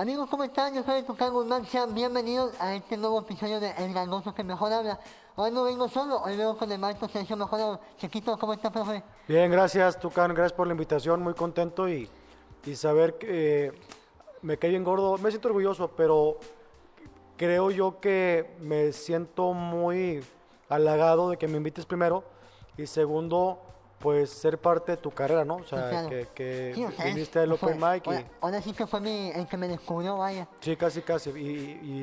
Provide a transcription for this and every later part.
Amigos, ¿cómo están? Yo soy Tucán Guzmán, sean bienvenidos a este nuevo episodio de El Gangoso que Mejor Habla. Hoy no vengo solo, hoy vengo con el maestro Sergio Mejorado. Chiquito, ¿cómo estás, profe? Bien, gracias, Tucán, gracias por la invitación, muy contento y, y saber que eh, me caí bien gordo, me siento orgulloso, pero creo yo que me siento muy halagado de que me invites primero y segundo, pues ser parte de tu carrera, ¿no? O sea, claro. que, que Sí, o sea, viniste al es- Open Mic y ahora- Ahora sí que fue mi, el que me descubrió, vaya. sí, casi, casi, y,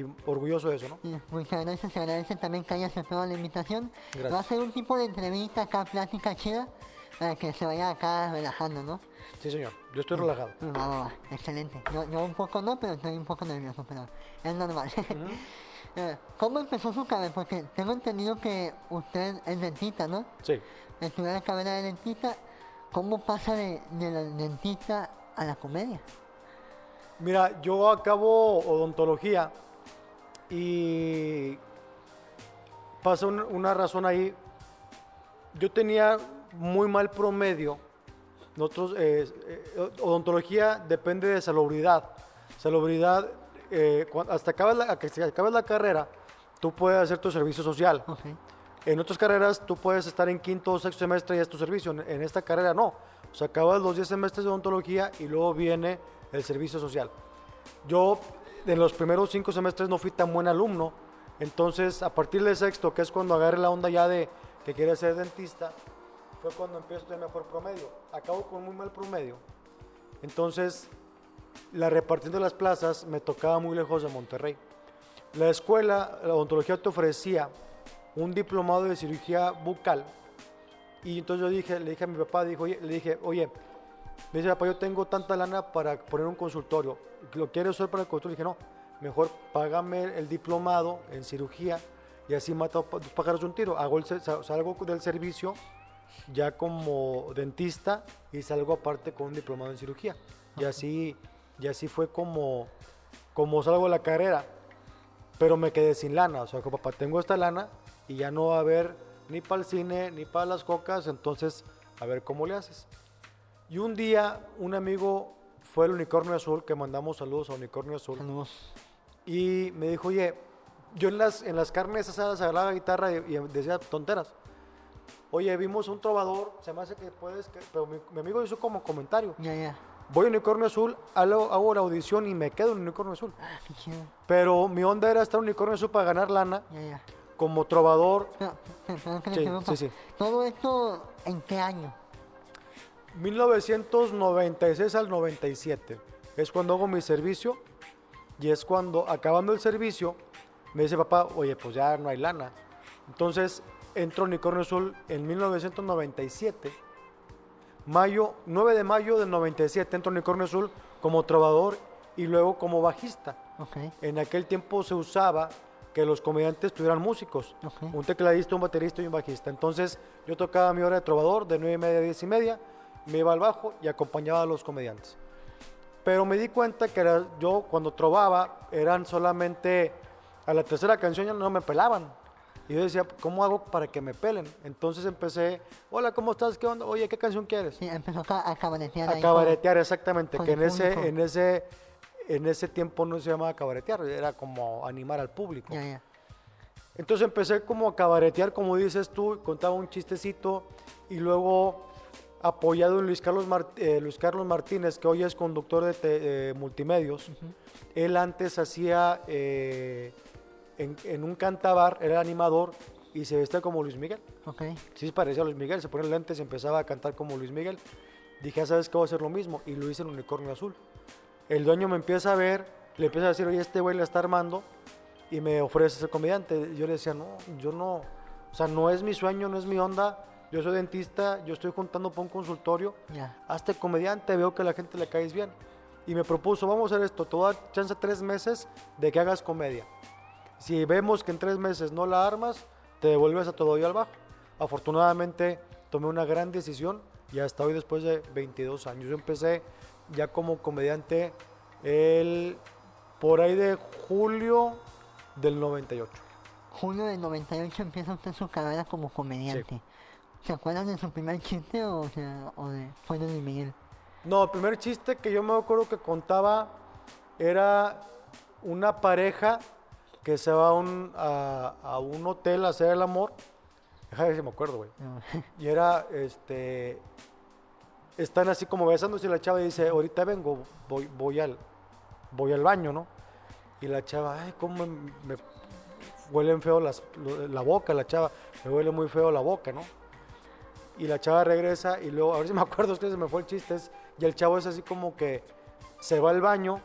y orgulloso de eso, ¿no? Muchas gracias, se agradece también que hayas aceptado la invitación. Gracias. Va a ser un tipo de entrevista acá, plática chida, para que se vaya acá relajando, ¿no? Sí, señor, yo estoy relajado. Va, va, va, excelente. Yo, yo un poco no, pero estoy un poco nervioso, pero es normal. Eh, ¿Cómo empezó su carrera? Porque tengo entendido que usted es dentista, ¿no? Sí. Estudió la carrera de dentista. ¿Cómo pasa de, de la dentista a la comedia? Mira, yo acabo odontología y pasa un- una razón ahí. Yo tenía muy mal promedio. Nosotros, eh, eh, odontología depende de salubridad. Salubridad, eh, hasta acabas la, que acabes la carrera, tú puedes hacer tu servicio social. Ok. En otras carreras tú puedes estar en quinto o sexto semestre y es tu servicio. En, esta carrera no. O sea, acabas los 10 semestres de odontología y luego viene el servicio social. Yo en los primeros cinco semestres no fui tan buen alumno. Entonces, a partir del sexto, que es cuando agarré la onda ya de que quería ser dentista, fue cuando empiezo tener mejor promedio. Acabo con muy mal promedio. Entonces, la repartición de las plazas me tocaba muy lejos de Monterrey. La escuela, la odontología te ofrecía un diplomado de cirugía bucal. Y entonces yo dije, le dije a mi papá, dijo, oye, le dije, oye, me dice, papá, yo tengo tanta lana para poner un consultorio. ¿Lo quieres usar para el consultorio? dije, no, mejor págame el diplomado en cirugía y así mato dos pájaros de un tiro. Hago el, salgo del servicio ya como dentista y salgo aparte con un diplomado en cirugía. Y así, y así fue como, como salgo de la carrera. Pero me quedé sin lana. O sea, papá, tengo esta lana y ya no va a haber ni para el cine ni para las cocas. Entonces, a ver cómo le haces. Y un día, un amigo fue el Unicornio Azul, que mandamos saludos a Unicornio Azul. Saludos. Y me dijo, oye, yo en las, en las carnes asadas agarraba guitarra y, y decía tonteras. Oye, vimos un trovador, se me hace que puedes, que-". pero mi, mi amigo hizo como comentario. Ya, ya. Voy a Unicornio Azul, hago, hago la audición y me quedo en Unicornio Azul. Ah, chido. Pero mi onda era estar en Unicornio Azul para ganar lana Ya, ya. Como trovador. Pero, pero, Sí, sí, sí. ¿Todo esto en qué año? 1996 al 97 es cuando hago mi servicio y es cuando acabando el servicio me dice papá, oye, pues ya no hay lana. Entonces entro a Unicornio Azul en 1997, mayo, 9 de mayo del 97 entro a Unicornio Azul como trovador y luego como bajista. Ok. En aquel tiempo se usaba que los comediantes tuvieran músicos, Ok. un tecladista, un baterista y un bajista. Entonces yo tocaba mi hora de trovador de 9 y media a 10 y media, me iba al bajo y acompañaba a los comediantes. Pero me di cuenta que era, yo cuando trovaba eran solamente a la tercera canción ya no me pelaban. Y yo decía, ¿cómo hago para que me pelen? Entonces empecé, hola, ¿cómo estás? ¿Qué onda? Oye, ¿qué canción quieres? Sí, empezó a cabaretear A ahí cabaretear, exactamente. Que en ese, en ese, en ese tiempo no se llamaba cabaretear, era como animar al público. Ya, ya. Entonces empecé como a cabaretear, como dices tú, contaba un chistecito y luego apoyado en Luis Carlos, Mart- eh, Luis Carlos Martínez, que hoy es conductor de eh, multimedios. Él antes hacía eh, en, en un cantabar, era animador y se vestía como Luis Miguel. Ok. Sí, se parecía a Luis Miguel, se ponía lentes y empezaba a cantar como Luis Miguel. Dije, "Ah, ¿sabes qué? Voy a hacer lo mismo. Y lo hice en Unicornio Azul. El dueño me empieza a ver, le empieza a decir, oye, este güey la está armando y me ofrece ser comediante. Yo le decía, no, yo no, o sea, no es mi sueño, no es mi onda. Yo soy dentista, yo estoy juntando para un consultorio. Ya. Hazte comediante, veo que a la gente le caes bien. Y me propuso, vamos a hacer esto, te voy a dar chance tres meses de que hagas comedia. Si vemos que en tres meses no la armas, te devuelves a todo y al bajo. Afortunadamente tomé una gran decisión y hasta hoy después de 22 años. Yo empecé ya como comediante el, por ahí de julio del 98. Julio del 98 empieza usted su carrera como comediante. ¿Se acuerdan de su primer chiste o, sea, o de, fue de Miguel? No, el primer chiste que yo me acuerdo que contaba era una pareja que se va a un, a, a un hotel a hacer el amor. Déjame ver si me acuerdo, güey. Y era, este, están así como besándose y la chava dice, ahorita vengo, voy, voy, al, voy al baño, ¿no? Y la chava, ay, cómo me, me huelen feo las, la boca, la chava, me huele muy feo la boca, ¿no? Y la chava regresa y luego, a ver si me acuerdo, es que se me fue el chiste, es- y el chavo es así como que se va al baño,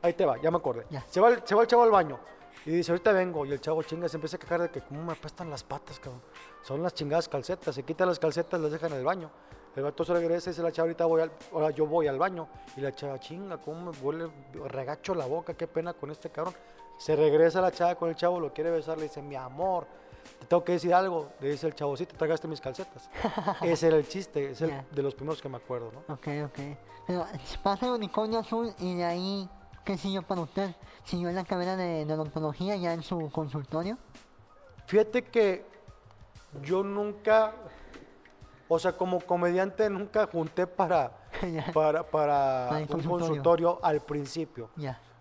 ahí te va, ya me acordé, Ya. se, va se va el chavo al baño y dice, ahorita vengo, y el chavo chinga, se empieza a quejar de que cómo me apestan las patas, cabrón, son las chingadas calcetas, se quita las calcetas, las deja en el baño, el vato se regresa y dice la chava, ahorita voy al, ahora yo voy al baño, y la chava, chinga, cómo me huele, regacho la boca, qué pena con este cabrón, se regresa la chava con el chavo, lo quiere besar, le dice, mi amor, te tengo que decir algo. Le dice el chavo, sí, te tragaste mis calcetas. Ese era el chiste, es el de los primeros que me acuerdo, ¿no? Ok, ok. Pero pasa el unicornio azul y de ahí, ¿qué siguió para usted? ¿Siguió en la carrera de, de odontología ya en su consultorio? Fíjate que yo nunca, o sea, como comediante nunca junté para, para, para un consultorio. consultorio al principio.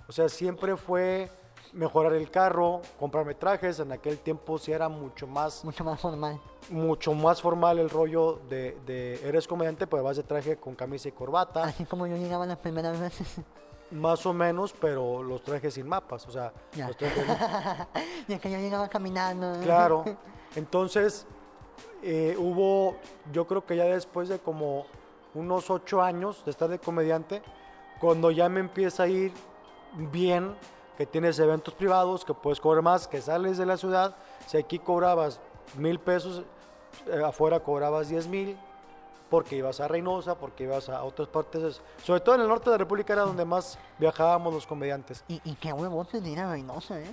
O sea, siempre fue mejorar el carro, comprarme trajes. En aquel tiempo sí era mucho más, Mucho más formal. mucho más formal el rollo de, de eres comediante, pues vas de traje con camisa y corbata. Así como yo llegaba las primeras veces. Más o menos, pero los trajes sin mapas, o sea, Ya. los trajes... y es que yo llegaba caminando. claro. Entonces, eh, hubo, yo creo que ya después de como unos ocho años de estar de comediante, cuando ya me empieza a ir bien, que tienes eventos privados, que puedes cobrar más, que sales de la ciudad, si aquí cobrabas mil pesos, eh, afuera cobrabas diez mil, porque ibas a Reynosa, porque ibas a otras partes, sobre todo en el norte de la República era donde más viajábamos los comediantes. Y, y qué huevotes de ir a Reynosa, ¿eh?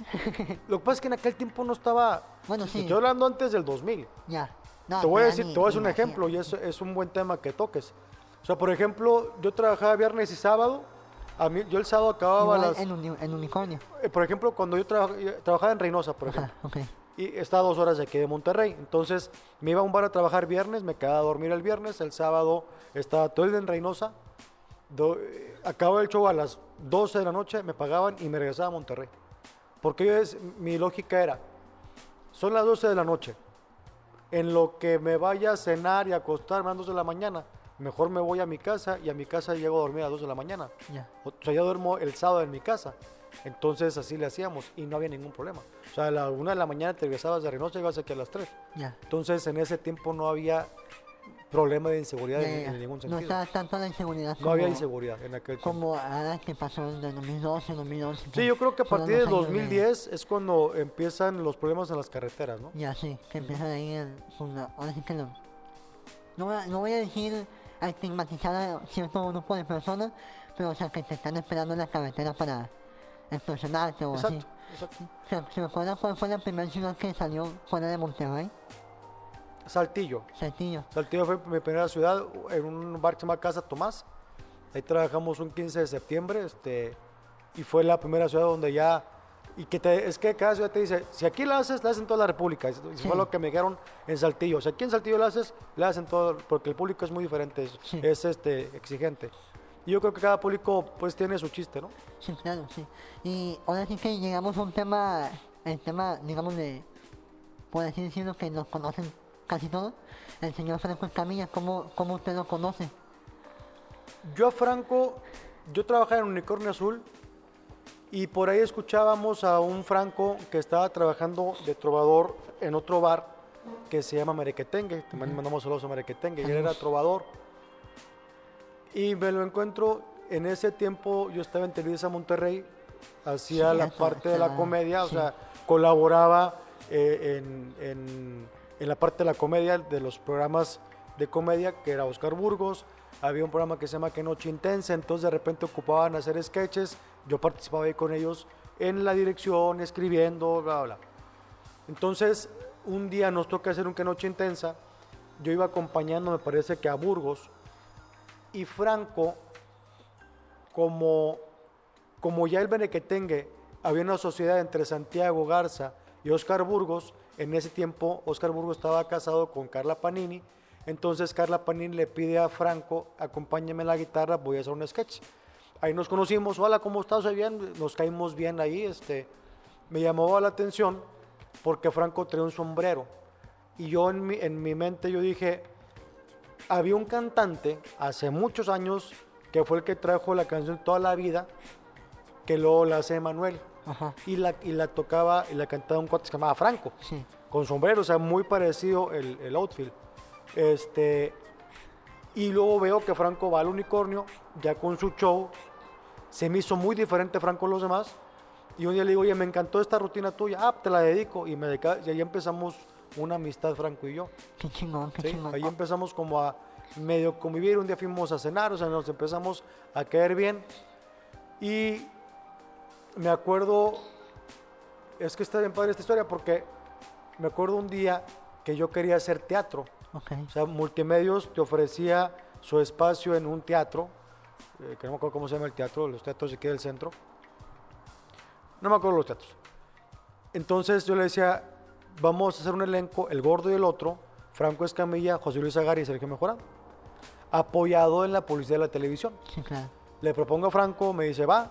Lo que pasa es que en aquel tiempo no estaba. Bueno, sí. Estoy hablando antes del 2000. ya. No, te voy a decir, ni- te voy a hacer un ejemplo y eso es un buen tema que toques. O sea, por ejemplo, yo trabajaba viernes y sábado. A mí, yo el sábado acababa Igual las. en, uni- en unicornio. eh, por ejemplo, cuando yo traba- yo trabajaba en Reynosa, por ejemplo, Ajá, ok. y estaba dos horas de aquí de Monterrey. Entonces, me iba a un bar a trabajar viernes, me quedaba a dormir el viernes, el sábado estaba todo el día en Reynosa. Do- eh, acababa el show a las 12 de la noche, me pagaban y me regresaba a Monterrey. Porque yo es- mi lógica era, son las 12 de la noche, en lo que me vaya a cenar y acostarme a las 2 de la mañana, mejor me voy a mi casa y a mi casa llego a dormir a las 2 de la mañana. O sea, yo duermo el sábado en mi casa. Entonces así le hacíamos y no había ningún problema. O sea, a la una de la mañana te regresabas de Reynosa y ibas aquí a las 3. Ya. Entonces en ese tiempo no había problema de inseguridad Ya, en, ya, en ningún No sentido. estaba tanto la inseguridad No había como- inseguridad en aquel tiempo. Como ahora que pasó en el 2012, 2011. Sí, yo creo que a partir de- 2010 es cuando empiezan los problemas en las carreteras, ¿no? Ya, sí, que empiezan ahí el... pues, ahora sí que. No, a- no voy a decir a estigmatizar a cierto grupo de personas, pero o sea, que te están esperando en la carretera para extorsionarte o así. Exacto, exacto. ¿Se, ¿Se cuál fue la primera ciudad que salió fuera de Monterrey? Saltillo. Saltillo. Saltillo fue mi primera ciudad en un bar que se llama Casa Tomás. Ahí trabajamos un 15 de septiembre este, y fue la primera ciudad donde ya... Y que te- es que cada ciudad te dice, si aquí la haces, la haces en toda la República. Eso Sí. fue lo que me dijeron en Saltillo. Si aquí en Saltillo la haces, la haces en todo, porque el público es muy diferente, es, Sí. es, este, exigente. Y yo creo que cada público pues tiene su chiste, ¿no? Sí, claro, sí. Y ahora sí que llegamos a un tema, el tema, digamos, de, por así decirlo, que nos conocen casi todos, el señor Franco Escamilla, ¿cómo, cómo usted lo conoce? Yo a Franco, yo trabajaba en Unicornio Azul y por ahí escuchábamos a un Franco que estaba trabajando de trovador en otro bar que se llama Merequetengue. Te mandamos saludos a Merequetengue. Y él era trovador. Y me lo encuentro, en ese tiempo yo estaba en Televisa Monterrey, hacía Sí, la parte de la comedia, o sea, colaboraba eh, en, en- en la parte de la comedia, de los programas de comedia, que era Oscar Burgos, había un programa que se llama Que Noche Intensa, entonces de repente ocupaban hacer sketches, yo participaba ahí con ellos en la dirección, escribiendo, bla, bla. Entonces, un día nos toca hacer un Que Noche Intensa, yo iba acompañando, me parece que a Burgos, y Franco, como, como ya el Benequetengue, había una sociedad entre Santiago Garza y Oscar Burgos, en ese tiempo Oscar Burgos estaba casado con Carla Panini, entonces Carla Panini le pide a Franco, acompáñame la guitarra, voy a hacer un sketch. ahí nos conocimos, hola, ¿cómo estás? Bien, nos caímos bien ahí, este, me llamó la atención porque Franco traía un sombrero. Y yo en mi, en mi mente yo dije, había un cantante hace muchos años que fue el que trajo la canción toda la vida, que luego la hace Manuel. Ajá. Y la, y la tocaba y la cantaba un cuate que se llamaba Franco, Sí. con sombrero, o sea, muy parecido el, el outfit. Este, y luego veo que Franco va al unicornio, ya con su show, se me hizo muy diferente Franco a los demás. Y un día le digo, oye, me encantó esta rutina tuya, ah, te la dedico. Y, me dedica- y ahí empezamos una amistad, Franco y yo. Qué chingón, qué ¿sí? chingón. Ahí empezamos como a medio convivir, un día fuimos a cenar, o sea, nos empezamos a caer bien. Y me acuerdo, es que está bien padre esta historia porque me acuerdo un día que yo quería hacer teatro. Ok. O sea, Multimedios te ofrecía su espacio en un teatro, eh, que no me acuerdo cómo se llama el teatro, los teatros de aquí del centro. No me acuerdo los teatros. Entonces yo le decía, vamos a hacer un elenco, el gordo y el otro, Franco Escamilla, José Luis Agari y Sergio Mejorado, apoyado en la publicidad de la televisión. Sí, claro. Le propongo a Franco, me dice, va,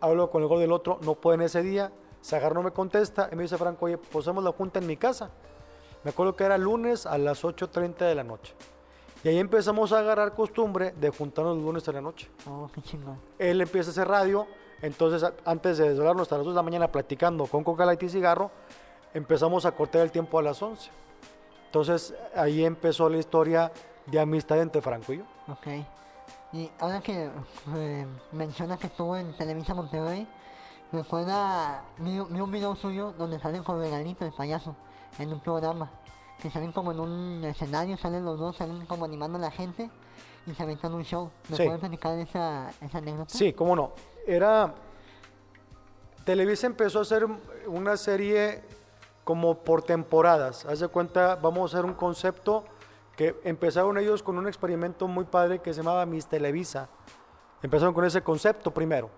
hablo con el gordo y el otro, no pueden ese día, Zagar no me contesta, y me dice Franco, oye, pues hacemos la junta en mi casa. Me acuerdo que era lunes a las 8.30 de la noche. Y ahí empezamos a agarrar costumbre de juntarnos los lunes a la noche. Oh, qué chingón. Él empieza a hacer radio, entonces antes de desvelarnos hasta las 2 de la mañana platicando con Coca Light y cigarro, empezamos a cortar el tiempo a las 11. Entonces ahí empezó la historia de amistad entre Franco y yo. Ok. Y ahora que eh, mencionas que estuvo en Televisa Monterrey, recuerda, vi, vi un video suyo donde salen con Regalito, el payaso, en un programa. Que salen como en un escenario, salen los dos, salen como animando a la gente y se aventan un show. ¿Me Sí. puedes platicar esa, esa anécdota? Sí, cómo no. Era. Televisa empezó a hacer una serie como por temporadas. Haz de cuenta, vamos a hacer un concepto que empezaron ellos con un experimento muy padre que se llamaba Miss Televisa. Empezaron con ese concepto primero.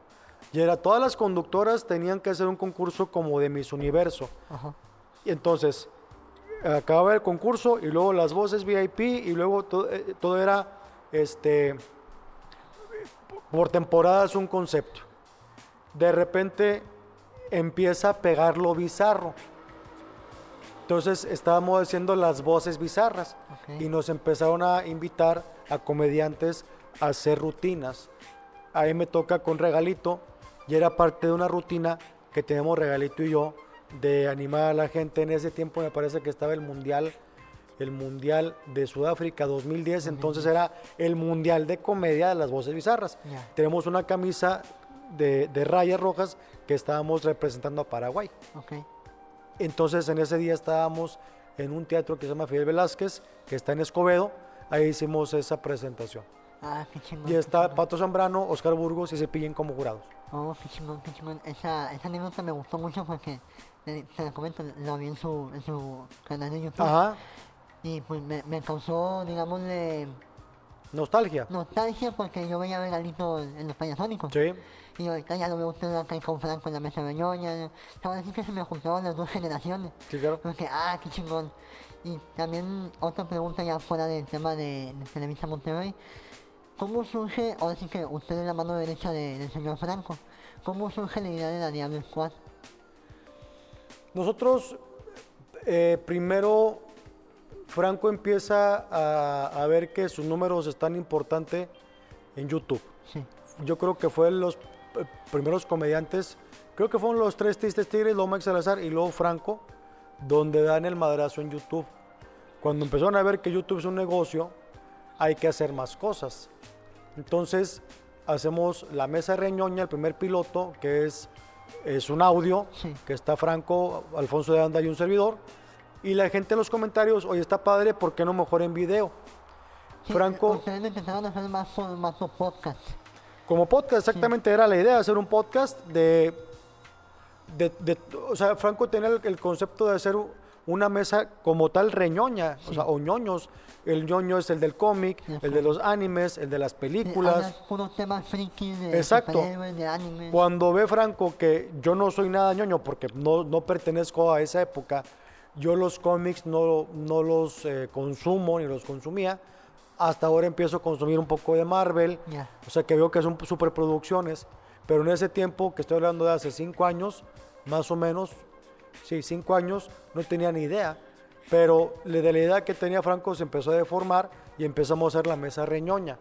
Y era todas las conductoras tenían que hacer un concurso como de Miss Universo. Ajá. Y entonces, acababa el concurso y luego las voces VIP y luego todo, eh, todo era este por temporadas un concepto. De repente empieza a pegar lo bizarro. Entonces estábamos haciendo las voces bizarras y nos empezaron a invitar a comediantes a hacer rutinas. Ahí me toca con Regalito y era parte de una rutina que tenemos Regalito y yo de animar a la gente. En ese tiempo me parece que estaba el mundial, el mundial de Sudáfrica 2010, entonces era el mundial de comedia de las voces bizarras. Tenemos una camisa de, de rayas rojas que estábamos representando a Paraguay. Entonces en ese día estábamos en un teatro que se llama Fidel Velázquez, que está en Escobedo. Ahí hicimos esa presentación. Ah, qué chingón. Y está chingón. Pato Zambrano, Oscar Burgos y Cepillín como jurados. Oh, qué chingón, qué chingón. Esa, esa anécdota me gustó mucho porque, eh, se la comento, la vi en su, en su canal de YouTube. Ajá, Y pues me, me causó, digamos, de nostalgia. nostalgia porque yo veía a Regalito en, en los payasónicos. Sí, Y ahorita ya lo veo usted acá con Franco en la mesa de ñoña. Ahora sí que se me juntaron las dos generaciones. sí, claro. Porque, ah, qué chingón. Y también otra pregunta ya fuera del tema de, de Televisa Monterrey. ¿Cómo surge, ahora sí que usted es la mano derecha de- del señor Franco, cómo surge la idea de la Diablo Squad? Nosotros, eh, primero, Franco empieza a, a ver que sus números están importantes en YouTube. Sí, Yo creo que fue los primeros comediantes, creo que fueron los tres Tristes Tigres, luego Max Salazar y luego Franco, donde dan el madrazo en YouTube. Cuando empezaron a ver que YouTube es un negocio, hay que hacer más cosas. Entonces, hacemos la mesa reñoña, el primer piloto, que es, es un audio, Sí. que está Franco, Alfonso de Anda y un servidor. Y la gente en los comentarios, oye, está padre, ¿por qué no mejor en video? Sí, Franco, Ustedes empezaron a hacer más podcast. como podcast, exactamente era la idea, hacer un podcast de, de, de- o sea, Franco tenía el, el concepto de hacer una mesa como tal reñoña, o sea, o ñoños. El ñoño es el del cómic, el de los animes, el de las Sí, películas. puros temas frikis de Exacto. superhéroes, de anime. Cuando ve Franco que yo no soy nada ñoño porque no, no pertenezco a esa época, yo los cómics no, no los eh, consumo ni los consumía, hasta ahora empiezo a consumir un poco de Marvel, o sea que veo que son superproducciones, pero en ese tiempo, que estoy hablando de hace cinco años, más o menos, sí, cinco años, no tenía ni idea, pero de la idea que tenía Franco se empezó a deformar y empezamos a hacer la mesa reñoña.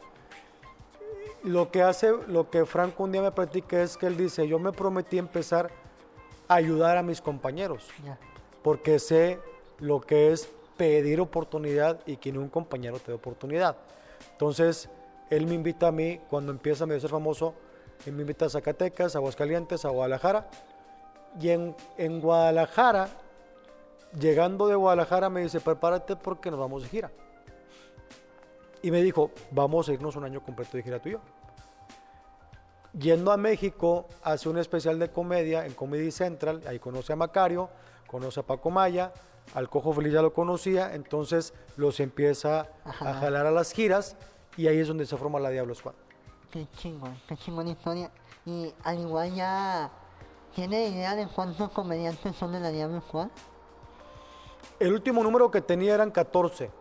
Lo que hace, lo que Franco un día me platica es que él dice, yo me prometí empezar a ayudar a mis compañeros. Porque sé lo que es pedir oportunidad y que un compañero te dé oportunidad. Entonces, él me invita a mí, cuando empieza a ser famoso, él me invita a Zacatecas, a Aguascalientes, a Guadalajara. Y en, en Guadalajara, llegando de Guadalajara, me dice, prepárate porque nos vamos de gira. Y me dijo, vamos a irnos un año completo de gira tú y yo. Yendo a México, hace un especial de comedia en Comedy Central, ahí conoce a Macario, conoce a Paco Maya, al Cojo Feliz ya lo conocía, entonces los empieza a jalar a las giras y ahí es donde se forma la Diablo Squad. Qué chingón, qué chingón historia. Y al igual ya, ¿tiene idea de cuántos comediantes son de la Diablo Squad? El último número que tenía eran 14, Ok,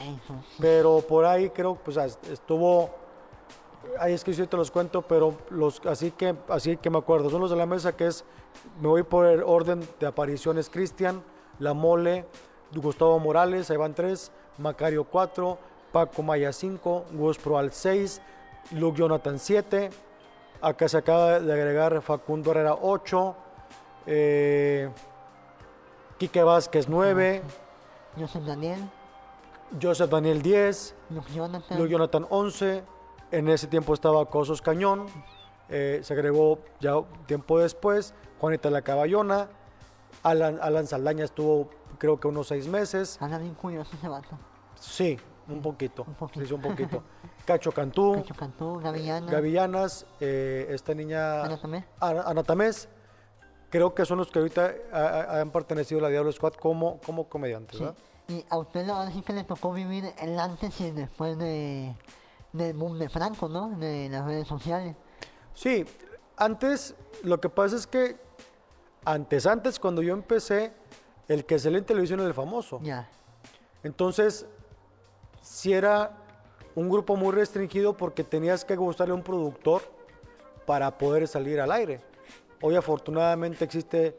eso sí. pero por ahí creo pues estuvo ahí es que yo te los cuento, pero los así que así que me acuerdo, son los de la mesa que es me voy por el orden de apariciones. Cristian, La Mole, Gustavo Morales, ahí van 3, Macario 4, Paco Maya 5, Gus Proal 6, Luke Jonathan 7, acá se acaba de agregar Facundo Herrera 8, eh, Quique Vázquez 9, Joseph Daniel, Joseph Daniel 10, Luke Jonathan. Luke Jonathan 11, en ese tiempo estaba Cosos Cañón, eh, se agregó ya tiempo después, Juanita La Caballona, Alan, Alan Saldaña estuvo creo que unos seis meses, Anda bien curioso ese vato. sí, un poquito, Un poquito. sí, un poquito. Cacho Cantú, Cacho Cantú, Gavillana. Gavillanas, eh, esta niña Ana Tamés. Ana, Ana Tamés, creo que son los que ahorita ha- ha- han pertenecido a la Diablo Squad como, como comediantes, Sí. ¿verdad? Y a usted ahora sí que le tocó vivir el antes y el después de, del boom de Franco, ¿no? De las redes sociales. Sí, antes lo que pasa es que antes, antes cuando yo empecé, el que salía en televisión era el famoso. Ya. Entonces, si era un grupo muy restringido porque tenías que gustarle a un productor para poder salir al aire. Hoy afortunadamente existe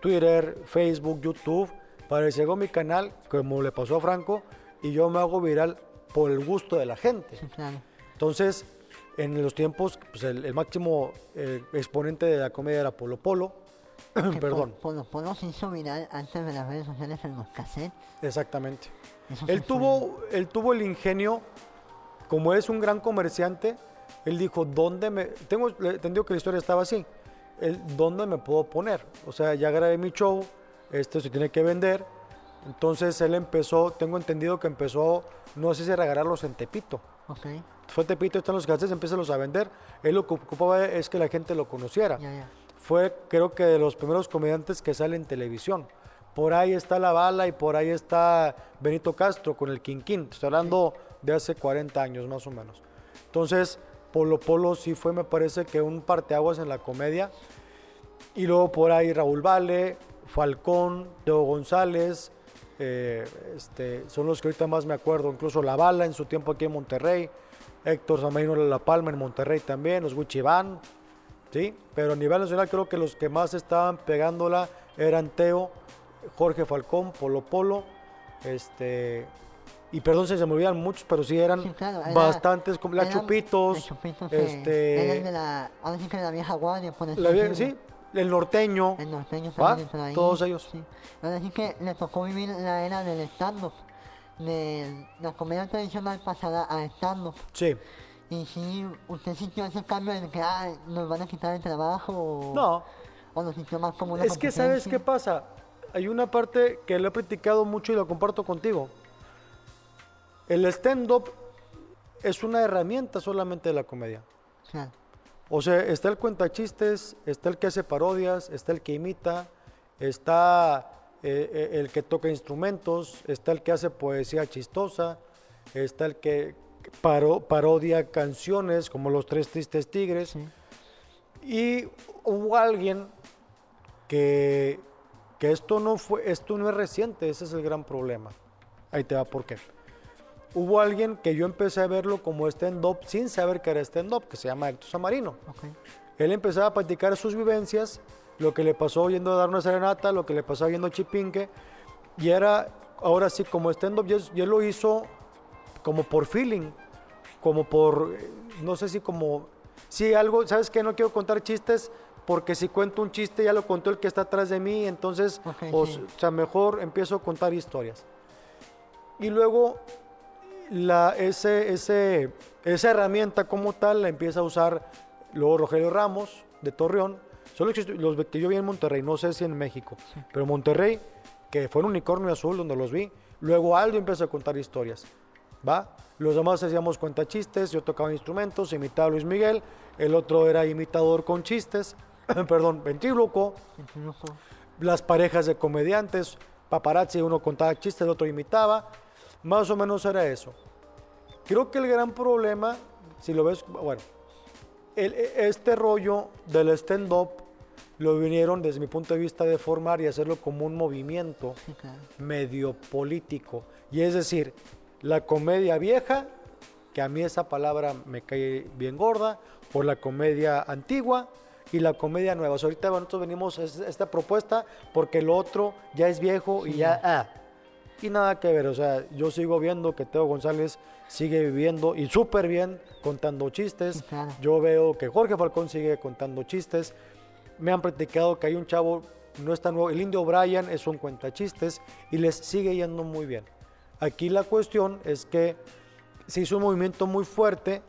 Twitter, Facebook, YouTube. Para que llegó mi canal, como le pasó a Franco, y yo me hago viral por el gusto de la gente. Claro. Entonces, en los tiempos, pues el, el máximo eh, exponente de la comedia era Polo Polo. Perdón, los polos se hizo viral antes de las redes sociales en los cassettes. exactamente. Eso Él fue- tuvo, él tuvo el ingenio, como es un gran comerciante, él dijo, ¿dónde me...? Tengo entendido que la historia estaba así. Él, ¿Dónde me puedo poner? O sea, ya grabé mi show, esto se tiene que vender. Entonces él empezó, tengo entendido que empezó, no sé si regalarlos en Tepito. Ok, Fue Tepito, están los cassettes, empiezan a vender. Él lo que ocupaba es que la gente lo conociera. Fue, creo que, de los primeros comediantes que sale en televisión. Por ahí está La Bala y por ahí está Benito Castro con el Quinquín. Estoy hablando de hace 40 años más o menos. Entonces, Polo Polo sí fue, me parece que un parteaguas en la comedia. Y luego por ahí Raúl Vale, Falcón, Teo González, eh, este, son los que ahorita más me acuerdo. Incluso La Bala en su tiempo aquí en Monterrey, Héctor Samarino La Palma en Monterrey también, los Wichiván, ¿sí? Pero a nivel nacional creo que los que más estaban pegándola eran Teo, Jorge Falcón, Polo Polo, este... Y perdón si se me olvidan muchos, pero sí eran Sí, claro, era- bastantes, como la Chupitos, la Chupitos, este... De la, ahora sí que de la vieja guardia, por la vie- decirlo. sí, el norteño, El norteño también por ahí. Todos ellos. Sí. Ahora sí que le tocó vivir la era del stand-up. De la comedia tradicional pasada a stand-up. sí. Y si usted sintió ese cambio de que ah, nos van a quitar el trabajo No, o lo sintió más como una es que sabes qué pasa. Hay una parte que lo he practicado mucho y lo comparto contigo. El stand-up es una herramienta solamente de la comedia. Claro, O sea, está el cuentachistes, está el que hace parodias, está el que imita, está eh, eh, el que toca instrumentos, está el que hace poesía chistosa, está el que paro- parodia canciones como Los Tres Tristes Tigres. sí. Y hubo alguien que, que esto, no fue, esto no es reciente, ese es el gran problema. Ahí te va por qué. Hubo alguien que yo empecé a verlo como stand-up sin saber que era stand-up, que se llama Héctor Samarino. Él empezaba a platicar sus vivencias, lo que le pasó yendo a dar una serenata, lo que le pasó viendo Chipinque, y era, ahora sí, como stand-up, y, él lo hizo como por feeling, como por, eh, no sé si como, sí, algo, ¿sabes qué? No quiero contar chistes, porque si cuento un chiste ya lo contó el que está atrás de mí, entonces, o, sí. o sea, mejor empiezo a contar historias. Y luego la, ese, ese, esa herramienta como tal la empieza a usar luego Rogelio Ramos de Torreón. Solo los que yo vi en Monterrey, no sé si en México, pero Monterrey, que fue un unicornio azul donde los vi. Luego Aldo empieza a contar historias. ¿Va? Los demás hacíamos cuentachistes, yo tocaba instrumentos, imitaba a Luis Miguel, el otro era imitador con chistes, perdón, ventríloco, las parejas de comediantes, paparazzi, uno contaba chistes, el otro imitaba, más o menos era eso. Creo que el gran problema, si lo ves, bueno, el- e- este rollo del stand-up lo vinieron desde mi punto de vista de formar y hacerlo como un movimiento claro. medio político. Y es decir, la comedia vieja, que a mí esa palabra me cae bien gorda, o la comedia antigua y la comedia nueva. O sea, ahorita nosotros venimos a es- esta propuesta porque lo otro ya es viejo y ya... ah. Y nada que ver, o sea, yo sigo viendo que Teo González sigue viviendo y súper bien contando chistes. Claro. Yo veo que Jorge Falcón sigue contando chistes. Me han platicado que hay un chavo, no es tan nuevo, el indio Brian es un cuentachistes y les sigue yendo muy bien. Aquí la cuestión es que se hizo un movimiento muy fuerte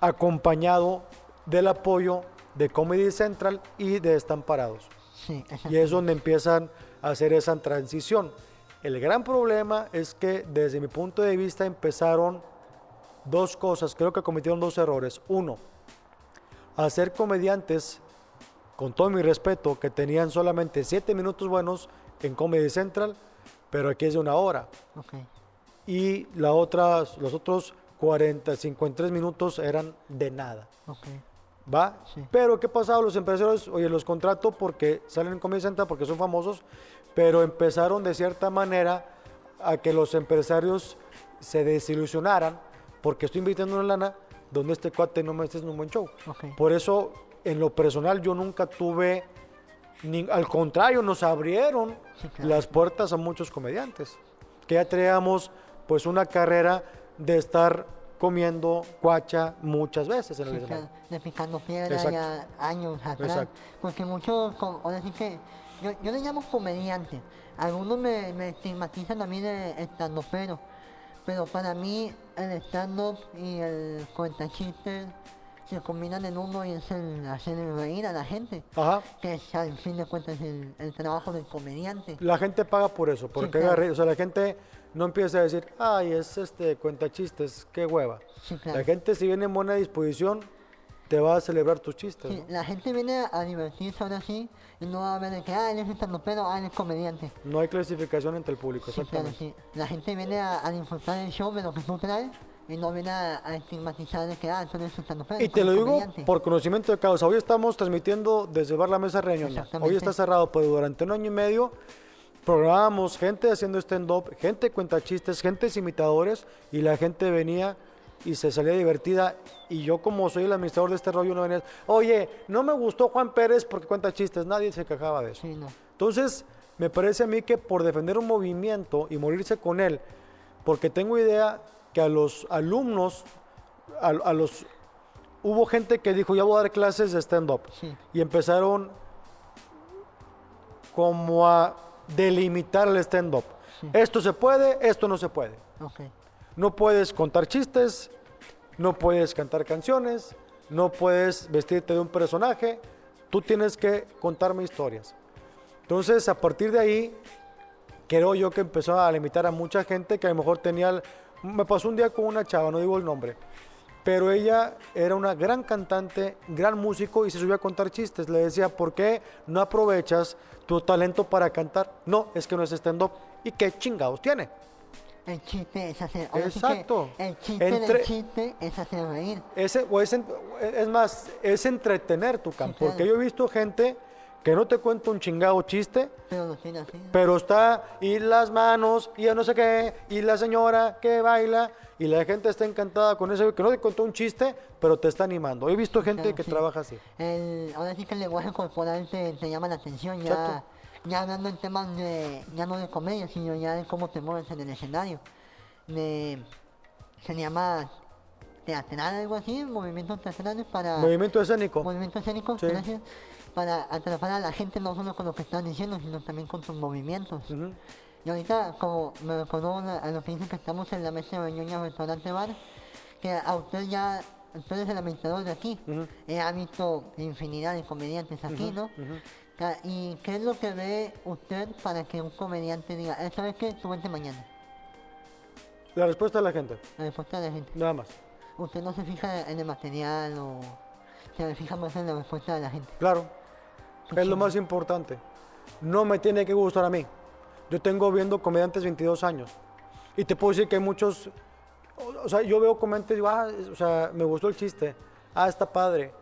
acompañado del apoyo de Comedy Central y de Estamparados. Sí. Y es donde empiezan a hacer esa transición. El gran problema es que desde mi punto de vista empezaron dos cosas, creo que cometieron dos errores. Uno, hacer comediantes, con todo mi respeto, que tenían solamente siete minutos buenos en Comedy Central, pero aquí es de una hora. Y la otra, los otros 40, 53 minutos eran de nada. ¿Va? Sí. Pero ¿qué pasaba? Los empresarios, oye, los contrato porque salen en Comedy Central, porque son famosos, pero empezaron de cierta manera a que los empresarios se desilusionaran porque estoy invirtiendo una lana donde este cuate no me esté en un buen show. Por eso, en lo personal, yo nunca tuve, ni, al contrario, nos abrieron Sí, claro. las puertas a muchos comediantes, que ya traíamos pues una carrera de estar comiendo cuacha muchas veces en el Sí, escenario. claro, de picando piedra ya años atrás. Exacto. Porque muchos, ahora sí que, yo, yo le llamo comediante. Algunos me, me estigmatizan a mí de estandopero. Pero para mí el stand-up y el cuentachistes se combinan en uno y es el hacer reír a la gente. Ajá. Que es al fin de cuentas el, el trabajo del comediante. La gente paga por eso, porque claro. o sea, la gente no empieza a decir, ay, es este cuenta chistes, qué hueva. Sí, claro. La gente si viene en buena disposición, te va a celebrar tus chistes. Sí, ¿no? la gente viene a divertirse ahora sí y no va a ver de que, ah, él es estandopero, ah, él es comediante. No hay clasificación entre el público, Sí, claro, exactamente. sí. La gente viene a, a disfrutar el show de lo que tú traes y no viene a, a estigmatizar de que, ah, tú eres estandopero. Y te lo digo comediante. por conocimiento de causa. Hoy estamos transmitiendo desde Bar La Mesa. Exactamente. Hoy está cerrado, pero durante un año y medio programábamos gente haciendo stand-up, gente cuenta chistes, gente imitadores y la gente venía y se salía divertida. Y yo como soy el administrador de este rollo no venía, oye, no me gustó Juan Pérez porque cuenta chistes, nadie se quejaba de eso. Sí, no. Entonces, me parece a mí que por defender un movimiento y morirse con él, porque tengo idea que a los alumnos, a, a los... Hubo gente que dijo, ya voy a dar clases de stand-up. Sí. Y empezaron como a delimitar el stand-up. Sí. Esto se puede, esto no se puede. Ok. No puedes contar chistes, no puedes cantar canciones, no puedes vestirte de un personaje, tú tienes que contarme historias. Entonces, a partir de ahí, creo yo que empezó a limitar a mucha gente que a lo mejor tenía... Me pasó un día con una chava, no digo el nombre, pero ella era una gran cantante, gran músico y se subía a contar chistes. Le decía, ¿por qué no aprovechas tu talento para cantar? No, es que no es stand-up. ¿Y qué chingados tiene? El chiste es hacer. ahora sí Exacto. el chiste Entre- del chiste es hacer reír. Ese, o es, en- es más, es entretener tu campo. claro. Porque yo he visto gente que no te cuenta un chingado chiste, Pero está y las manos y no sé qué, y la señora que baila, y la gente está encantada con eso, que no te contó un chiste, pero te está animando. He visto gente Claro, que sí. trabaja así. El, ahora sí que el lenguaje corporal te, te llama la atención, ya. Ya hablando en temas de, ya no de comedia, sino ya de cómo te mueves en el escenario. De, se llama teatral, algo así, movimientos teatrales para... Movimiento escénico. Movimiento escénico, Sí. gracias. Para atrapar a la gente no solo con lo que están diciendo, sino también con sus movimientos. Y ahorita, como me recordó a lo que dice que estamos en la mesa de Ñoña Restaurante Bar, que a usted ya, usted es el administrador de aquí, eh, ha visto infinidad de comediantes aquí, ¿no? ¿Y qué es lo que ve usted para que un comediante diga, esta vez que vente mañana? La respuesta de la gente, La respuesta de la gente. nada más. Usted no se fija en el material o se fija más en la respuesta de la gente. Claro, es lo más importante. No me tiene que gustar a mí. Yo tengo viendo comediantes 22 años. Y te puedo decir que hay muchos. O sea, yo veo comediantes y digo, ah, o sea, me gustó el chiste. Ah, está padre.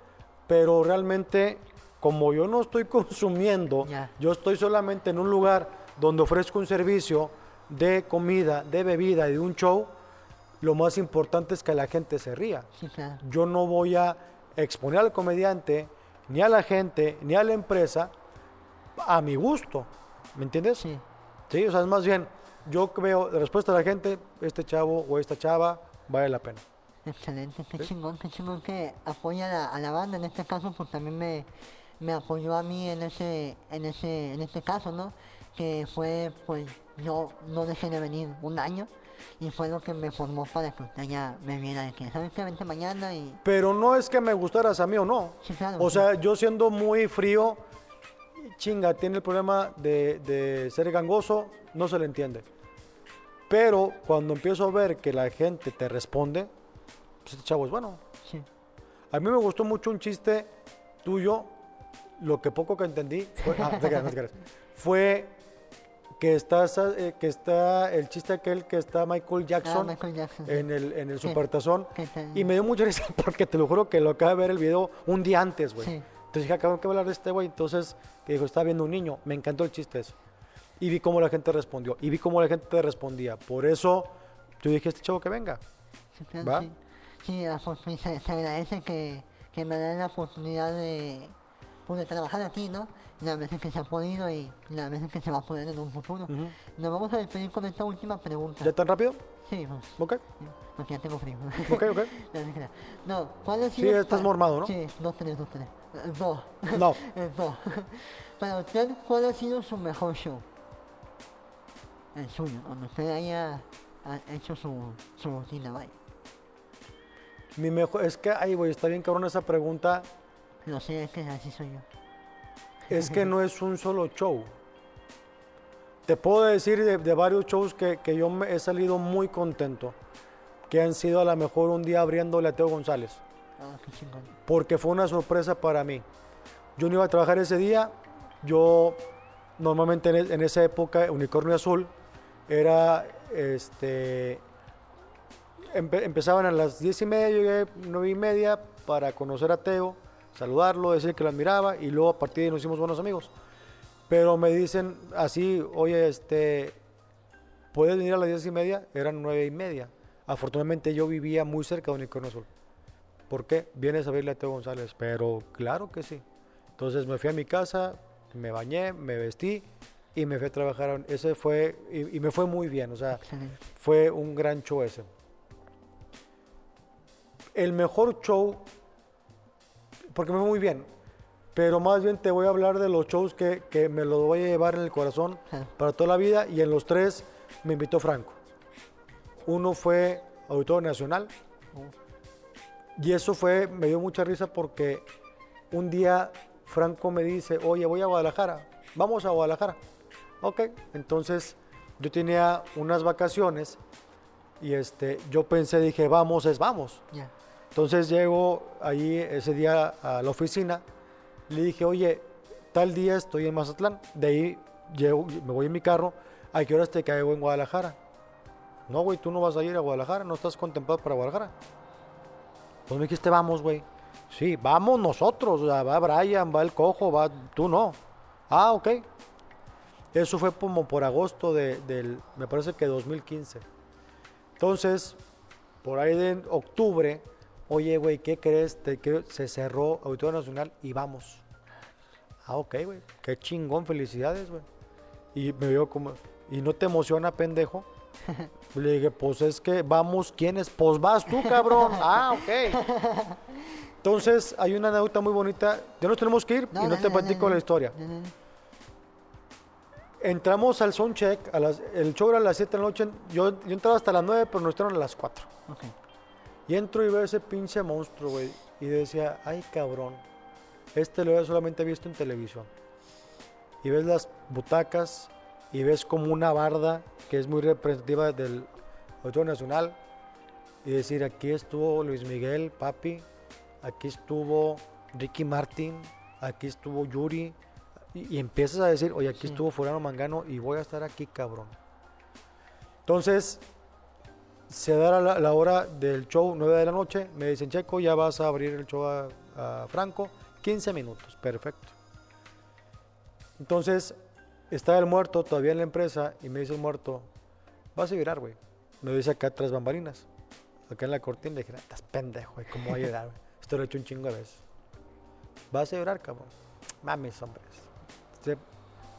Pero realmente, como yo no estoy consumiendo, yo estoy solamente en un lugar donde ofrezco un servicio de comida, de bebida y de un show, lo más importante es que la gente se ría yo no voy a exponer al comediante, ni a la gente, ni a la empresa a mi gusto. ¿Me entiendes? Sí. Sí, o sea, es más bien, yo veo la respuesta de la gente, este chavo o esta chava vale la pena. Excelente, qué chingón, qué chingón que apoya a la, a la banda. En este caso, pues también me, me apoyó a mí en ese, en ese, en este caso, ¿no? Que fue, pues, yo no dejé de venir un año y fue lo que me formó para que usted ya me viera de que, ¿sabes qué? Vente mañana y... Pero no es que me gustaras a mí o no. Sí, claro. O sí. sea, yo siendo muy frío, chinga, tiene el problema de, de ser gangoso, no se le entiende. Pero cuando empiezo a ver que la gente te responde, pues este chavo es bueno. Sí. A mí me gustó mucho un chiste tuyo, lo que poco que entendí fue, ah, no te creas, no te creas. fue que, estás, eh, que está el chiste aquel que está Michael Jackson, Ah, Michael Jackson, sí. en el, en el Sí. Supertazón está- y me dio mucha risa porque te lo juro que lo acabo de ver el video un día antes, güey. Sí. Entonces dije, acabo de hablar de este güey, entonces que dijo, estaba viendo un niño, me encantó el chiste eso. Y vi cómo la gente respondió, y vi cómo la gente respondía. Por eso yo dije, este chavo que venga. Sí, claro, ¿Va? sí. Sí, se, se agradece que, que me den la oportunidad de, de trabajar aquí, ¿no? Las veces que se ha podido y las veces que se va a poder en un futuro. Ujú. Nos vamos a despedir con esta última pregunta. ¿Ya tan rápido? Sí, pues, Ok, porque ya tengo frío. ok, ok. No, ¿cuál ha Sí, estás mormado, ¿no? Sí, dos, tres, dos, tres. Dos. No. Dos. Para usted, ¿cuál ha sido su mejor show? El suyo, donde usted haya ha hecho su, su rutina, vaya. Mi mejor, es que, ay, güey, está bien cabrón esa pregunta. Lo sé, es que así soy yo. Es que no es un solo show. Te puedo decir de, de varios shows que, que yo me he salido muy contento. Que han sido a lo mejor un día abriéndole a Teo González. Ah, qué chingón. Porque fue una sorpresa para mí. Yo no iba a trabajar ese día. Yo, normalmente en, e- en esa época, Unicornio Azul era este. empe- empezaban a las diez y media, llegué nueve y media para conocer a Teo, saludarlo, decir que lo admiraba y luego a partir de ahí nos hicimos buenos amigos. Pero me dicen así, oye, este, ¿puedes venir a las diez y media? Eran nueve y media. Afortunadamente yo vivía muy cerca de Unicornio Azul. ¿Por qué? Vienes a verle a Teo González. Pero claro que sí. Entonces me fui a mi casa, me bañé, me vestí y me fui a trabajar. Ese fue, y, y me fue muy bien. O sea, fue un gran show ese. El mejor show, porque me fue muy bien, pero más bien te voy a hablar de los shows que, que me los voy a llevar en el corazón para toda la vida y en los tres me invitó Franco. Uno fue Auditorio Nacional y eso fue, me dio mucha risa porque un día Franco me dice, oye, voy a Guadalajara, vamos a Guadalajara. Ok, entonces yo tenía unas vacaciones y este, yo pensé, dije, vamos, es vamos. Entonces llego ahí ese día a la oficina, le dije, oye, tal día estoy en Mazatlán, de ahí me voy en mi carro, ¿a qué horas te caigo en Guadalajara? No, güey, tú no vas a ir a Guadalajara, no estás contemplado para Guadalajara. Pues me dijiste, vamos, güey. Sí, vamos nosotros, va Brian, va el cojo, va, tú no. Ah, ok. Eso fue como por agosto de, me parece que 2015. Entonces, por ahí de octubre, oye, güey, ¿qué crees? Te, que se cerró Auditorio Nacional y vamos. Ah, ok, güey. Qué chingón, felicidades, güey. Y me vio como, ¿y no te emociona, pendejo? Le dije, pues es que vamos, ¿quién es? Pues vas tú, cabrón. ah, ok. Entonces, hay una anécdota muy bonita. Ya nos tenemos que ir y no te platico la historia. Entramos al soundcheck, a las, el show era a las 7 de la noche. Yo, yo entraba hasta las 9, pero nos entraron a las 4. Ok. Y entro y veo ese pinche monstruo, güey. Y decía, ay cabrón, este lo había solamente visto en televisión. Y ves las butacas y ves como una barda que es muy representativa del Auditorio Nacional. Y decir, aquí estuvo Luis Miguel, papi. Aquí estuvo Ricky Martin. Aquí estuvo Yuri. Y, y empiezas a decir, oye, aquí Sí. estuvo Fulano Mangano y voy a estar aquí, cabrón. Entonces, se da la, hora del show, 9 de la noche. Me dicen, Checo, ya vas a abrir el show a, Franco. 15 minutos, perfecto. Entonces, estaba el muerto todavía en la empresa y me dice el muerto, vas a llorar, güey. Me dice acá tras bambalinas, acá en la cortina. Le dije, estás pendejo, güey, ¿cómo voy a llorar? Esto lo he hecho un chingo de veces. Vas a llorar, cabrón. Mames, hombres. Este,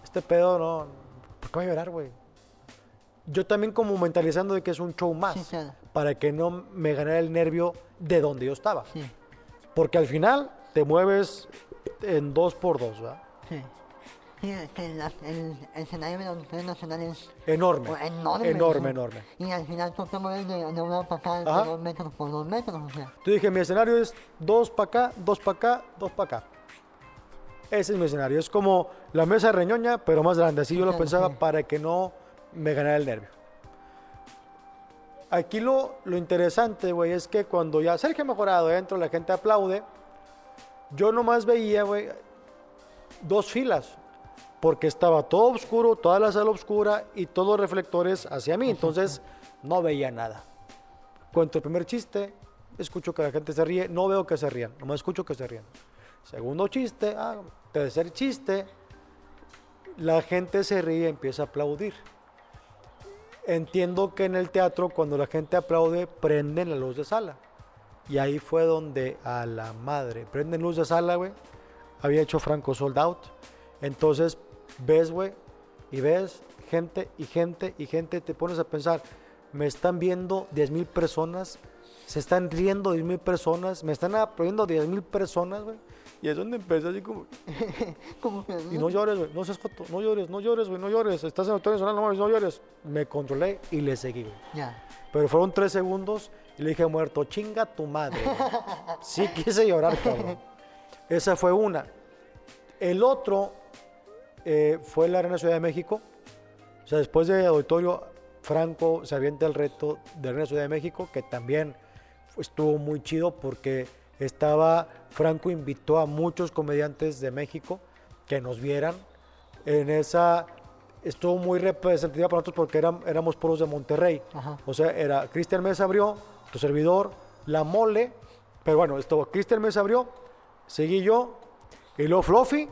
este pedo no. ¿Por qué voy a llorar, güey? Yo también como mentalizando de que es un show más. Sí, claro. Para que no me ganara el nervio de donde yo estaba. Sí, Porque al final te mueves en dos por dos, ¿verdad? sí. Sí, es que el, el, el escenario del Auditorio Nacional es Enorme. o- enorme. Enorme, ¿no? enorme. Y al final tú te mueves de, de una para acá, Ajá. de dos metros por dos metros, o sea. Yo dije, mi escenario es dos para acá, dos para acá, dos para acá. Ese es mi escenario. Es como la mesa de reñoña, pero más grande. Así yo lo pensaba sí. para que no me ganara el nervio. Aquí lo, lo interesante, güey, es que cuando ya Sergio Mejorado entro, la gente aplaude. Yo nomás veía, güey, dos filas. Porque estaba todo oscuro, toda la sala oscura y todos los reflectores hacia mí. Entonces no veía nada. Cuento el primer chiste, escucho que la gente se ríe, no veo que se rían, nomás escucho que se rían. Segundo chiste, ah, tercer chiste, la gente se ríe y empieza a aplaudir. Entiendo que en el teatro cuando la gente aplaude prenden la luz de sala. Y ahí fue donde a la madre, prenden luz de sala, güey. Había hecho Franco Sold Out. Entonces ves, güey, y ves gente y gente y gente, te pones a pensar, me están viendo 10 mil personas, se están riendo 10 mil personas, me están aplaudiendo 10 mil personas, güey. Y es donde empecé así como, y no llores, güey, no seas joto, no llores, no llores, güey, no llores, estás en Auditorio Nacional, no mames, no llores. Me controlé y le seguí, güey. Ya. Pero fueron tres segundos y le dije muerto, chinga tu madre. güey". Sí quise llorar, cabrón. Esa fue una. El otro eh, fue la Arena Ciudad de México. O sea, después de auditorio, Franco se avienta el reto de Arena Ciudad de México, que también estuvo muy chido porque estaba, Franco invitó a muchos comediantes de México que nos vieran. En esa estuvo muy representativa para nosotros porque eran, éramos puros de Monterrey. Ajá. O sea, era Cristian Mesa abrió, tu servidor, La Mole, pero bueno, esto, Cristian Mesa abrió, seguí yo, y luego Fluffy,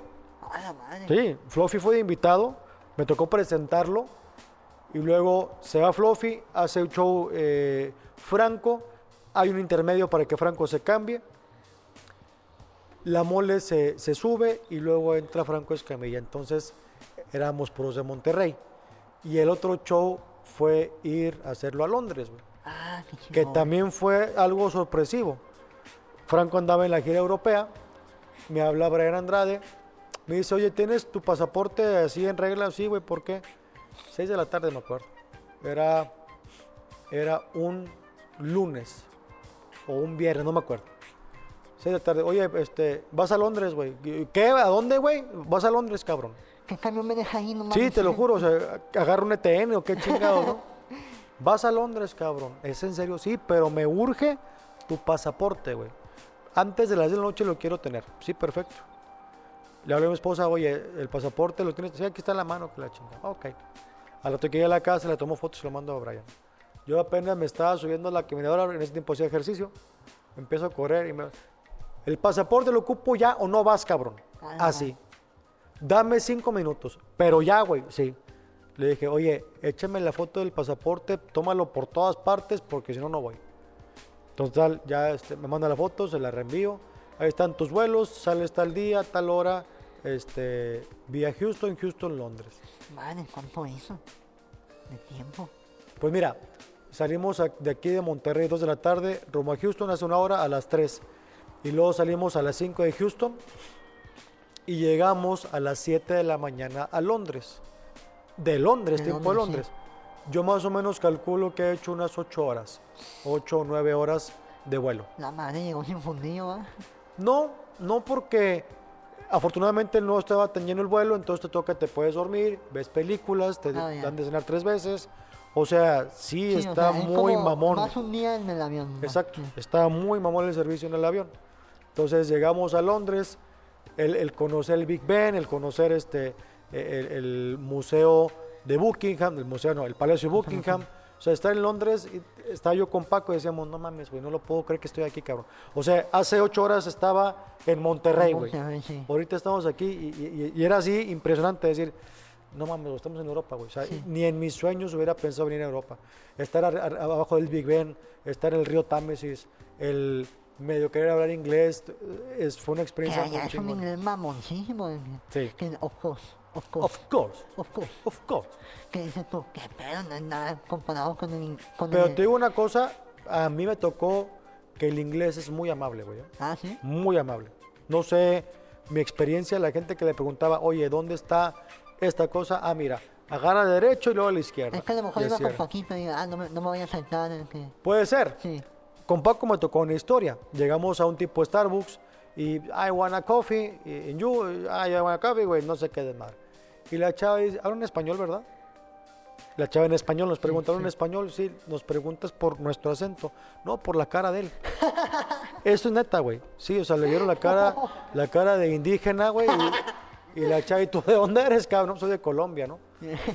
A la madre. sí, Fluffy fue de invitado, me tocó presentarlo, y luego se va Fluffy, hace un show eh, Franco, hay un intermedio para que Franco se cambie, La Mole se, se sube y luego entra Franco Escamilla, entonces éramos puros de Monterrey. Y el otro show fue ir a hacerlo a Londres, güey Ah, qué que también fue algo sorpresivo. Franco andaba en la gira europea, me habla Brian Andrade, me dice, oye, ¿tienes tu pasaporte así en regla? Sí, güey, ¿por qué? Seis de la tarde, me acuerdo. Era, era un lunes o un viernes, no me acuerdo. Seis de la tarde, oye, este, vas a Londres, güey. ¿Qué? ¿A dónde, güey? Vas a Londres, cabrón. ¿Qué camión me deja ahí nomás? Sí, te lo juro, o sea, agarra un ETN o qué chingado, ¿no? Vas a Londres, cabrón. ¿Es en serio? Sí, pero me urge tu pasaporte, güey. Antes de las 10 de la noche lo quiero tener. Sí, perfecto. Le hablé a mi esposa, oye, el pasaporte lo tienes. Sí, aquí está en la mano, que la chinga. Ok. A la que llegué a la casa, le tomo fotos y lo mando a Brian. Yo apenas me estaba subiendo a la caminadora, en ese tiempo hacía ejercicio. Empiezo a correr y me. ¿El pasaporte lo ocupo ya o no vas, cabrón? Ah, Así. dame cinco minutos, pero ya, güey, sí. Le dije, oye, échame la foto del pasaporte, tómalo por todas partes porque si no, no voy. Total, ya este, me manda la foto, se la reenvío. Ahí están tus vuelos, sales tal día, tal hora, este, vía Houston, Houston, Londres. Madre, ¿cuánto hizo? De tiempo. Pues mira, salimos de aquí de Monterrey 2 de la tarde, rumbo a Houston hace una hora a las 3. Y luego salimos a las 5 de Houston y llegamos a las 7 de la mañana a Londres. De Londres, De tiempo de Londres. Yo más o menos calculo que he hecho unas 8 horas, 8 o 9 horas de vuelo. La madre llegó sin fundillo, ¿va? No, no porque afortunadamente no estaba tan lleno el vuelo, entonces te toca, te puedes dormir, ves películas, te Ah, dan de cenar tres veces. O sea, sí, Sí, o está sea, es muy mamón. Más un día en el avión. Exacto, Sí. está muy mamón el servicio en el avión. Entonces llegamos a Londres, el, el conocer el Big Ben, el conocer este, el, el museo de Buckingham, el museo no, el Palacio de Buckingham. O sea, estar en Londres, y estaba yo con Paco y decíamos, no mames, güey, no lo puedo creer que estoy aquí, cabrón. O sea, hace ocho horas estaba en Monterrey, güey. Sí. Ahorita estamos aquí y, y- y era así impresionante decir, no mames, estamos en Europa, güey. O sea, Sí. ni en mis sueños hubiera pensado venir a Europa. Estar ar- ar- abajo del Big Ben, estar en el río Támesis, el medio querer hablar inglés, eh, es, fue una Que experiencia muy es un inglés mamoncísimo. que- Sí. Que, of course, of course, Of course, of course. of course. Que dices tú, qué pedo, no es nada comparado con el... Con Pero el... te digo una cosa, a mí me tocó que el inglés es muy amable, güey. ¿eh? Ah, sí. muy amable. No sé, mi experiencia, la gente que le preguntaba, oye, ¿dónde está esta cosa? Ah, mira, agarra derecho y luego a la izquierda. Es que a lo mejor iba con. Paquito y ah, no me, no me voy a saltar que... Puede ser. Sí. Con Paco me tocó una historia. Llegamos a un tipo Starbucks y I want a coffee, y you, I want a coffee, güey, no sé qué de madre. Y la chava dice, habla en español, ¿verdad? La chava en español nos preguntaron en español, sí, nos preguntas por nuestro acento, no, por la cara de él. Eso es neta, güey. Sí, o sea, le dieron la cara, la cara de indígena, güey, y, y la chava, ¿y tú de dónde eres, cabrón? Soy de Colombia, ¿no?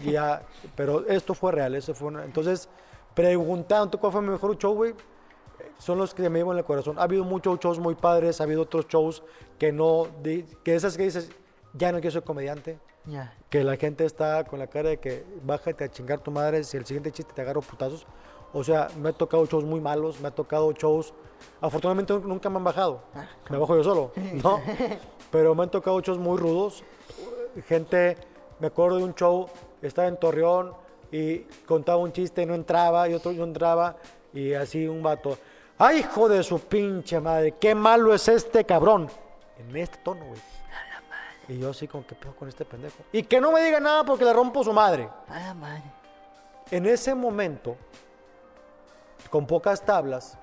Y ya, pero esto fue real, eso fue una- Entonces, preguntaron, ¿tú cuál fue mi mejor show, güey? Son los que me llevan en el corazón. Ha habido muchos shows muy padres, ha habido otros shows que no, que esas que dices, ya no quiero ser comediante, Ya. que la gente está con la cara de que bájate a chingar tu madre si el siguiente chiste te agarro putazos. O sea, me ha tocado shows muy malos, me ha tocado shows, afortunadamente nun- nunca me han bajado, me bajo yo solo, ¿no? Pero me han tocado shows muy rudos, gente, me acuerdo de un show, estaba en Torreón y contaba un chiste y no entraba, y otro no entraba, y así un vato, ¡ay, hijo de su pinche madre! ¡Qué malo es este cabrón! En este tono, güey. Y yo así como, ¿qué pedo con este pendejo? Y que no me diga nada porque le rompo su madre. A la madre. En ese momento, con pocas tablas,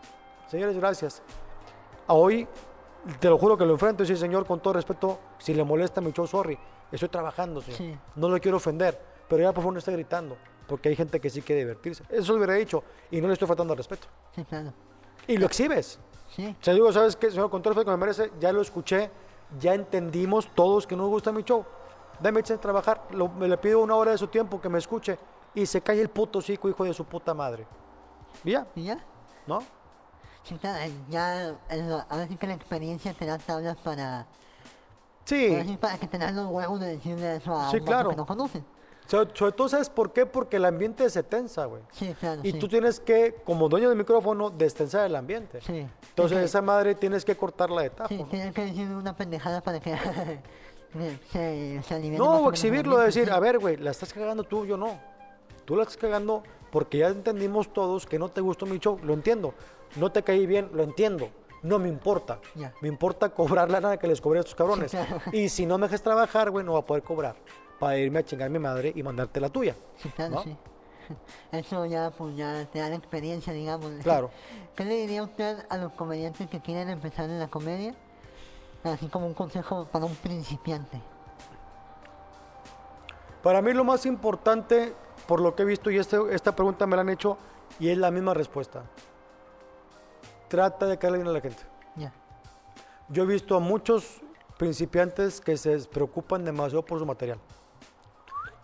señores, gracias. A hoy, te lo juro que lo enfrento y sí, señor, con todo respeto, si le molesta mi show, sorry. Estoy trabajando, señor. Sí. No lo quiero ofender, pero ya por favor no esté gritando, porque hay gente que sí quiere divertirse. Eso lo hubiera dicho y no le estoy faltando al respeto. Sí, claro. Y lo exhibes. Sí. O sea, digo, ¿sabes qué, señor? Con todo el respeto que me merece, ya lo escuché, ya entendimos todos que no nos gusta mi show. Dame chance de trabajar, lo- me le pido una hora de su tiempo que me escuche y se cae el puto cico, hijo de su puta madre. Y ya, ¿Y ya? ¿no? Eh, ya, el- ahora sí que la experiencia te da tablas para, Sí, para que te los huevos de decirle eso a Sí, claro. que no conoces. Sobre, sobre todo, ¿sabes por qué? Porque el ambiente se tensa, güey. Sí, claro, Y sí. tú tienes que, como dueño del micrófono, destensar el ambiente. Sí. Entonces, esa madre tienes que cortarla de tajo. Sí, ¿no? tienes que decir una pendejada para que se, se No, exhibirlo, decir, a ver, güey, la estás cagando tú, yo no. Tú la estás cagando porque ya entendimos todos que no te gustó mi show, lo entiendo. No te caí bien, lo entiendo. No me importa. Me importa cobrar la nada que les cobré a estos cabrones. Sí, claro. Y si no me dejas trabajar, güey, no va a poder cobrar. Para irme a chingar mi madre y mandarte la tuya. Sí, claro, ¿no? sí. Eso ya, pues ya te da la experiencia, digamos. Claro. ¿Qué le diría usted a los comediantes que quieren empezar en la comedia? Así como un consejo para un principiante. Para mí lo más importante, por lo que he visto, y este- esta pregunta me la han hecho, y es la misma respuesta. Trata de caerle bien a la gente. Ya. Yo he visto a muchos principiantes que se preocupan demasiado por su material.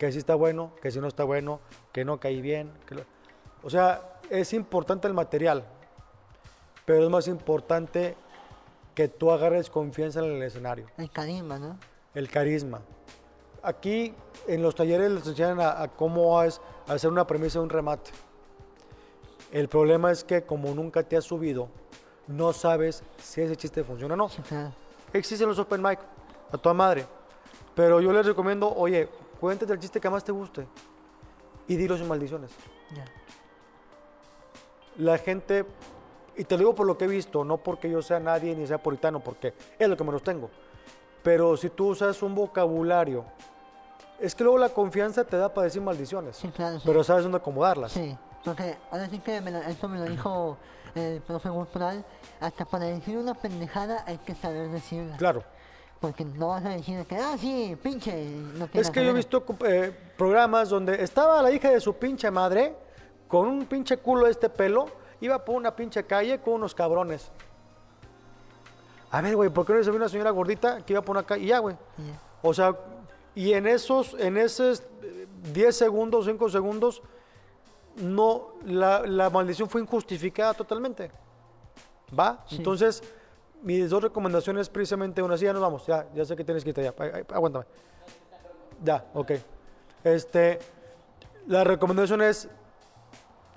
Que si está bueno, que si no está bueno, que no caí bien. que lo- O sea, es importante el material, pero es más importante que tú agarres confianza en el escenario, El carisma, ¿no? el carisma. aquí en los talleres les enseñan a, a cómo es hacer una premisa de un remate. El problema es que como nunca te has subido, no sabes si ese chiste funciona o no. Sí. Existen los open mic, a toda madre. Pero yo les recomiendo, oye, cuéntate el chiste que más te guste y dilo sin maldiciones. Ya. La gente, y te lo digo por lo que he visto, no porque yo sea nadie ni sea puritano, porque es lo que menos tengo. Pero si tú usas un vocabulario, es que luego la confianza te da para decir maldiciones, Sí, claro, sí. pero sabes dónde acomodarlas. Sí, porque ahora sí que me lo- eso me lo dijo el profe cultural, hasta para decir una pendejada hay que saber decirla. Claro. Porque no vas a decir que, ah, sí, pinche. No Es que yo he visto eh, programas donde estaba la hija de su pinche madre con un pinche culo de este pelo, iba por una pinche calle con unos cabrones. A ver, güey, ¿por qué no se una señora gordita que iba por una calle? Y ya, güey. O sea, y en esos, en esos eh, 10 segundos, 5 segundos, no, la, la maldición fue injustificada totalmente. ¿Va? Sí. Entonces, mis dos recomendaciones precisamente una, sí, ya nos vamos, ya, ya sé que tienes que irte ya, aguántame. Ya, ok. Este, la recomendación es,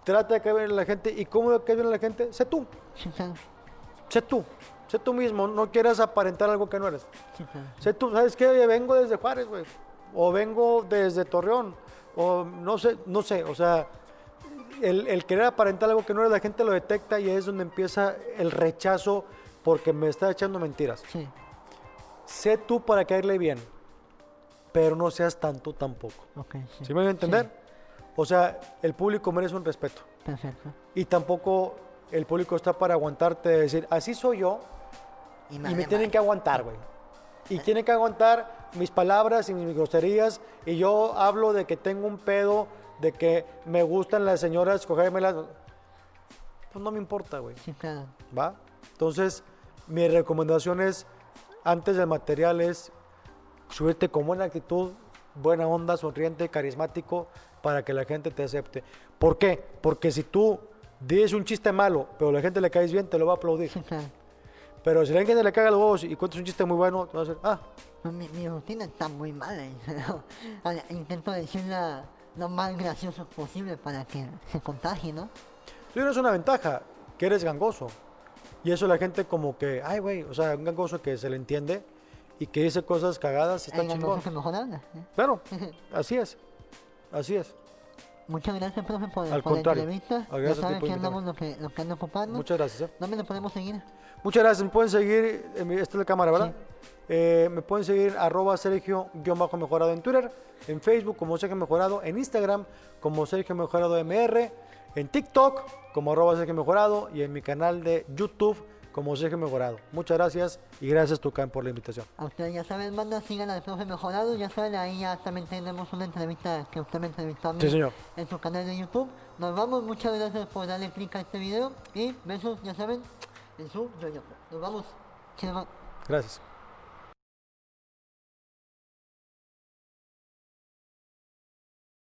trata de caer bien a la gente, ¿y cómo caer bien a la gente? Sé tú, sé tú, sé tú mismo, no quieras aparentar algo que no eres. Sé tú, ¿sabes qué? Vengo desde Juárez, güey. O vengo desde Torreón. O no sé, no sé. O sea, el, el querer aparentar algo que no eres, la gente lo detecta y es donde empieza el rechazo porque me está echando mentiras. Sí, Sé tú para caerle bien, pero no seas tanto tampoco. ok. Sí, ¿Sí me voy a entender? O sea, el público merece un respeto. Perfecto. Y tampoco el público está para aguantarte de decir, así soy yo, y me tienen que aguantar, güey. Y tienen que aguantar mis palabras y mis groserías. Y yo hablo de que tengo un pedo, de que me gustan las señoras, cogérmelas. Pues no me importa, güey. Sí, claro. ¿Va? Entonces, mi recomendación es, antes del material, es subirte con buena actitud, buena onda, sonriente, carismático, para que la gente te acepte. ¿Por qué? Porque si tú dices un chiste malo, pero a la gente le caes bien, te lo va a aplaudir. Sí. Pero si la gente le caga los huevos y cuentas un chiste muy bueno, te va a decir, ah, mi, mi rutina está muy mala. Intento decirla lo más gracioso posible para que se contagie, ¿no? tú tienes una ventaja, que eres gangoso. Y eso la gente como que, ay, güey, o sea, un gangoso que se le entiende y que dice cosas cagadas, está chingón. Claro, así es, así es. Muchas gracias, profe, por, Al por la entrevista. Ya gracias a ti saben por que invitarme. andamos lo que, lo que anda ocupando. Muchas gracias. ¿eh? ¿Dónde nos podemos seguir? Muchas gracias. Me pueden seguir, esta es la cámara, ¿verdad? Eh, me pueden seguir arroba Sergio-mejorado en Twitter, en Facebook como Sergio Mejorado, en Instagram como Sergio Mejorado MR, en TikTok como arroba Sergio Mejorado y en mi canal de YouTube como Sergio Mejorado. Muchas gracias y gracias Tucán por la invitación. A ustedes ya saben, manda, sigan al profe mejorado. Ya saben, ahí ya también tenemos una entrevista que usted me entrevistó a mí Sí, señor. en su canal de YouTube. Nos vamos, muchas gracias por darle clic a este video y besos, ya saben, en su yo Nos vamos. Gracias.